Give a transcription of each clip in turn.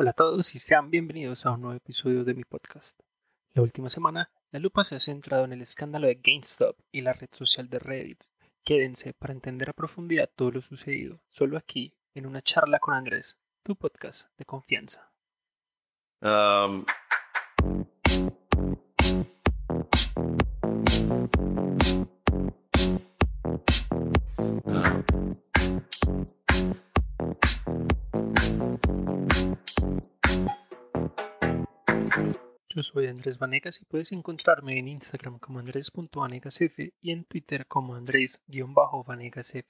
Hola a todos y sean bienvenidos a un nuevo episodio de mi podcast. La última semana, la lupa se ha centrado en el escándalo de GameStop y la red social de Reddit. Quédense para entender a profundidad todo lo sucedido, solo aquí, en una charla con Andrés, tu podcast de confianza. Um, Yo soy Andrés Vanegas y puedes encontrarme en Instagram como andrés.vanegasf y en Twitter como andrés-vanegasf.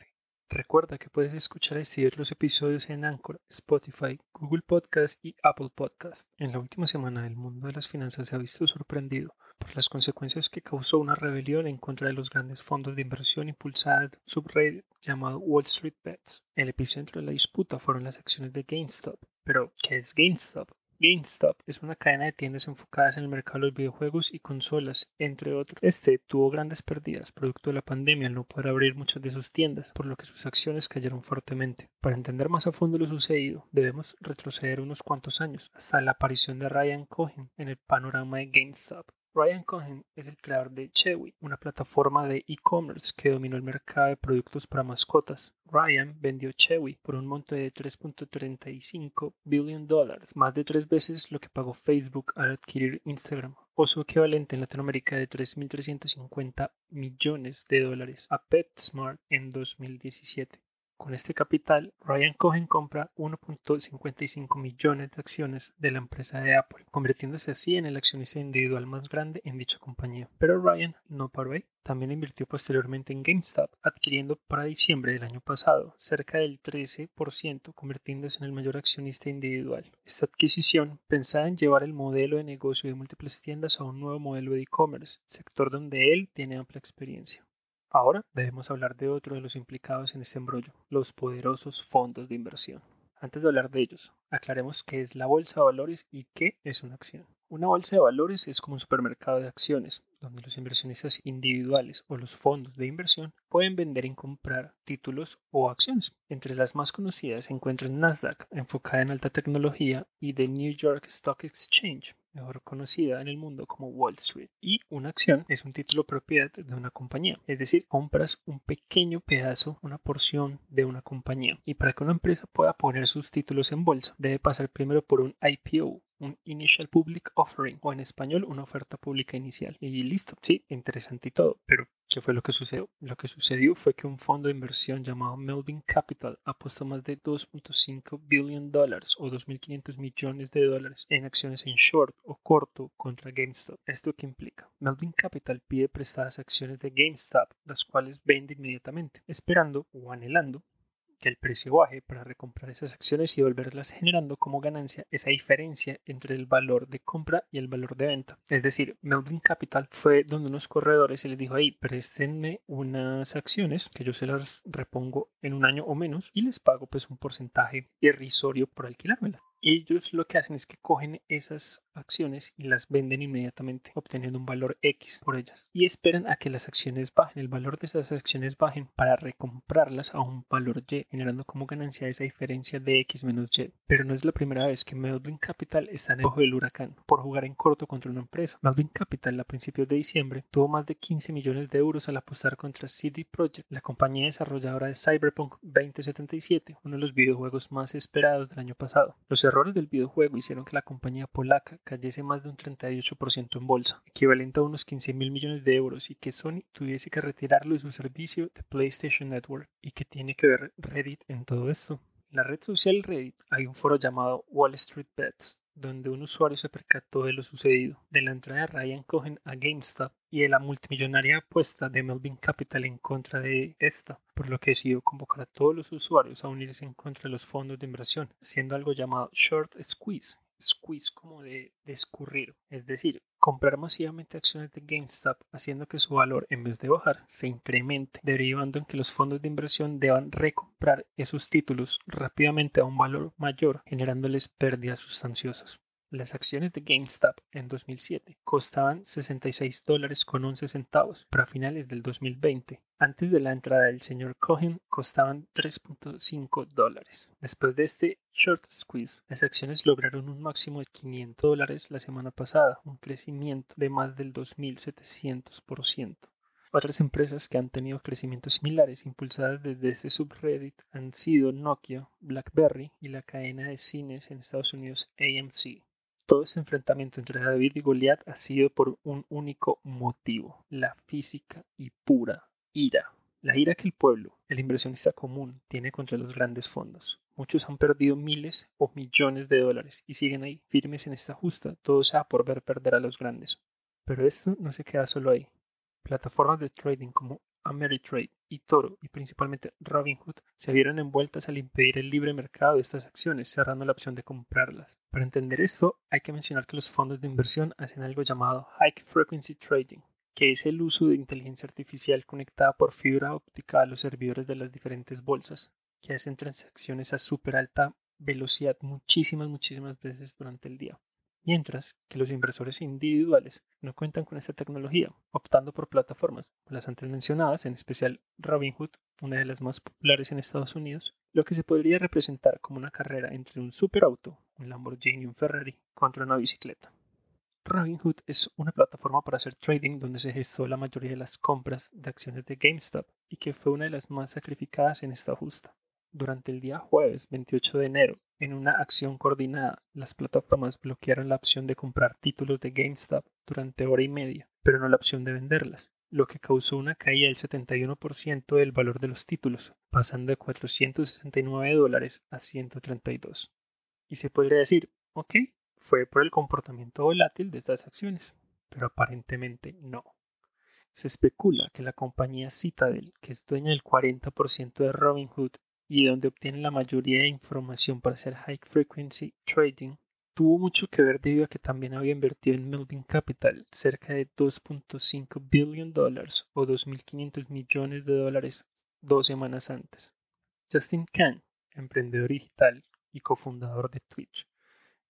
Recuerda que puedes escuchar y otros episodios en Anchor, Spotify, Google Podcast y Apple Podcast. En la última semana el mundo de las finanzas se ha visto sorprendido por las consecuencias que causó una rebelión en contra de los grandes fondos de inversión impulsada en subreddit llamado Wall Street Bets. El epicentro de la disputa fueron las acciones de GameStop. Pero, ¿qué es GameStop? GameStop es una cadena de tiendas enfocadas en el mercado de los videojuegos y consolas, entre otros. Este tuvo grandes pérdidas producto de la pandemia al no poder abrir muchas de sus tiendas, por lo que sus acciones cayeron fuertemente. Para entender más a fondo lo sucedido, debemos retroceder unos cuantos años, hasta la aparición de Ryan Cohen en el panorama de GameStop. Ryan Cohen es el creador de Chewy, una plataforma de e-commerce que dominó el mercado de productos para mascotas. Ryan vendió Chewy por un monto de 3.35 billion dólares, más de tres veces lo que pagó Facebook al adquirir Instagram, o su equivalente en Latinoamérica de 3.350 millones de dólares a PetSmart en 2017. Con este capital, Ryan Cohen compra 1.55 millones de acciones de la empresa de Apple, convirtiéndose así en el accionista individual más grande en dicha compañía. Pero Ryan no paró ahí. También invirtió posteriormente en GameStop, adquiriendo para diciembre del año pasado cerca del 13%, convirtiéndose en el mayor accionista individual. Esta adquisición pensada en llevar el modelo de negocio de múltiples tiendas a un nuevo modelo de e-commerce, sector donde él tiene amplia experiencia. Ahora debemos hablar de otro de los implicados en este embrollo, los poderosos fondos de inversión. Antes de hablar de ellos, aclaremos qué es la bolsa de valores y qué es una acción. Una bolsa de valores es como un supermercado de acciones, donde los inversionistas individuales o los fondos de inversión pueden vender y comprar títulos o acciones. Entre las más conocidas se encuentran Nasdaq, enfocada en alta tecnología, y The New York Stock Exchange, mejor conocida en el mundo como Wall Street. Y una acción es un título propiedad de una compañía, es decir, compras un pequeño pedazo, una porción de una compañía. Y para que una empresa pueda poner sus títulos en bolsa, debe pasar primero por un IPO, un Initial Public Offering o en español una oferta pública inicial. Y listo, sí, interesante y todo, pero ¿qué fue lo que sucedió? Lo que sucedió fue que un fondo de inversión llamado Melvin Capital apostó más de 2.5 billion dólares o 2.500 millones de dólares en acciones en short o corto contra GameStop. ¿Esto qué implica? Melvin Capital pide prestadas acciones de GameStop, las cuales vende inmediatamente, esperando o anhelando el precio baje para recomprar esas acciones y volverlas generando como ganancia esa diferencia entre el valor de compra y el valor de venta. Es decir, Melvin Capital fue donde unos corredores y les dijo, ahí, préstenme unas acciones que yo se las repongo en un año o menos y les pago pues un porcentaje irrisorio por alquilármelas. Y ellos lo que hacen es que cogen esas acciones y las venden inmediatamente, obteniendo un valor X por ellas. Y esperan a que las acciones bajen, el valor de esas acciones bajen para recomprarlas a un valor Y, generando como ganancia esa diferencia de X menos Y. Pero no es la primera vez que Melvin Capital está en el ojo del huracán por jugar en corto contra una empresa. Melvin Capital a principios de diciembre tuvo más de 15 millones de euros al apostar contra CD Projekt, la compañía desarrolladora de Cyberpunk 2077, uno de los videojuegos más esperados del año pasado. Los errores del videojuego hicieron que la compañía polaca cayese más de un 38% en bolsa, equivalente a unos 15 mil millones de euros, y que Sony tuviese que retirarlo de su servicio de PlayStation Network. ¿Y que tiene que ver Reddit en todo esto? En la red social Reddit hay un foro llamado Wall Street Bets, donde un usuario se percató de lo sucedido, de la entrada de Ryan Cohen a GameStop y de la multimillonaria apuesta de Melvin Capital en contra de esta, por lo que decidió convocar a todos los usuarios a unirse en contra de los fondos de inversión, haciendo algo llamado short squeeze, squeeze como de, de es decir, comprar masivamente acciones de GameStop haciendo que su valor en vez de bajar se incremente, derivando en que los fondos de inversión deban recomprar esos títulos rápidamente a un valor mayor, generándoles pérdidas sustanciosas. Las acciones de GameStop en 2007 costaban 66 dólares con 11 centavos para finales del 2020. Antes de la entrada del señor Cohen costaban 3.5 dólares. Después de este short squeeze, las acciones lograron un máximo de 500 dólares la semana pasada, un crecimiento de más del 2.700%. Otras empresas que han tenido crecimientos similares impulsadas desde este subreddit han sido Nokia, BlackBerry y la cadena de cines en Estados Unidos AMC. Todo este enfrentamiento entre David y Goliat ha sido por un único motivo, la física y pura ira. La ira que el pueblo, el inversionista común, tiene contra los grandes fondos. Muchos han perdido miles o millones de dólares y siguen ahí, firmes en esta justa, todo sea por ver perder a los grandes. Pero esto no se queda solo ahí. Plataformas de trading como Ameritrade y Toro y principalmente Robinhood se vieron envueltas al impedir el libre mercado de estas acciones, cerrando la opción de comprarlas. Para entender esto, hay que mencionar que los fondos de inversión hacen algo llamado High Frequency Trading, que es el uso de inteligencia artificial conectada por fibra óptica a los servidores de las diferentes bolsas, que hacen transacciones a súper alta velocidad muchísimas, muchísimas veces durante el día mientras que los inversores individuales no cuentan con esta tecnología, optando por plataformas las antes mencionadas, en especial Robinhood, una de las más populares en Estados Unidos, lo que se podría representar como una carrera entre un superauto, un Lamborghini y un Ferrari, contra una bicicleta. Robinhood es una plataforma para hacer trading donde se gestó la mayoría de las compras de acciones de GameStop y que fue una de las más sacrificadas en esta justa. Durante el día jueves 28 de enero, en una acción coordinada, las plataformas bloquearon la opción de comprar títulos de GameStop durante hora y media, pero no la opción de venderlas, lo que causó una caída del 71% del valor de los títulos, pasando de 469 dólares a 132. Y se podría decir, ok, fue por el comportamiento volátil de estas acciones, pero aparentemente no. Se especula que la compañía Citadel, que es dueña del 40% de Robinhood y donde obtiene la mayoría de información para hacer high frequency trading, tuvo mucho que ver debido a que también había invertido en Melvin Capital cerca de 2.5 billion dólares o 2.500 millones de dólares dos semanas antes. Justin Kang, emprendedor digital y cofundador de Twitch,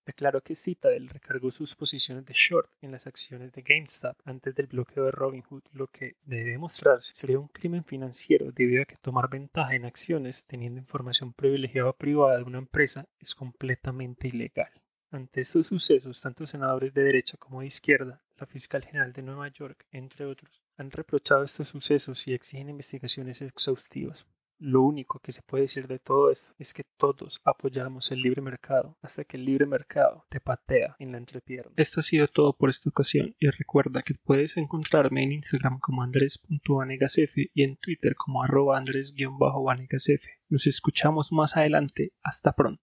declaró que Citadel recargó sus posiciones de short en las acciones de GameStop antes del bloqueo de Robinhood, lo que debe demostrarse sería un crimen financiero debido a que tomar ventaja en acciones teniendo información privilegiada privada de una empresa es completamente ilegal. Ante estos sucesos, tanto senadores de derecha como de izquierda, la fiscal general de Nueva York, entre otros, han reprochado estos sucesos y exigen investigaciones exhaustivas. Lo único que se puede decir de todo esto es que todos apoyamos el libre mercado hasta que el libre mercado te patea en la entrepierna. Esto ha sido todo por esta ocasión y recuerda que puedes encontrarme en Instagram como andres.vanegasf y en Twitter como arroba andres-vanegasf. Nos escuchamos más adelante. Hasta pronto.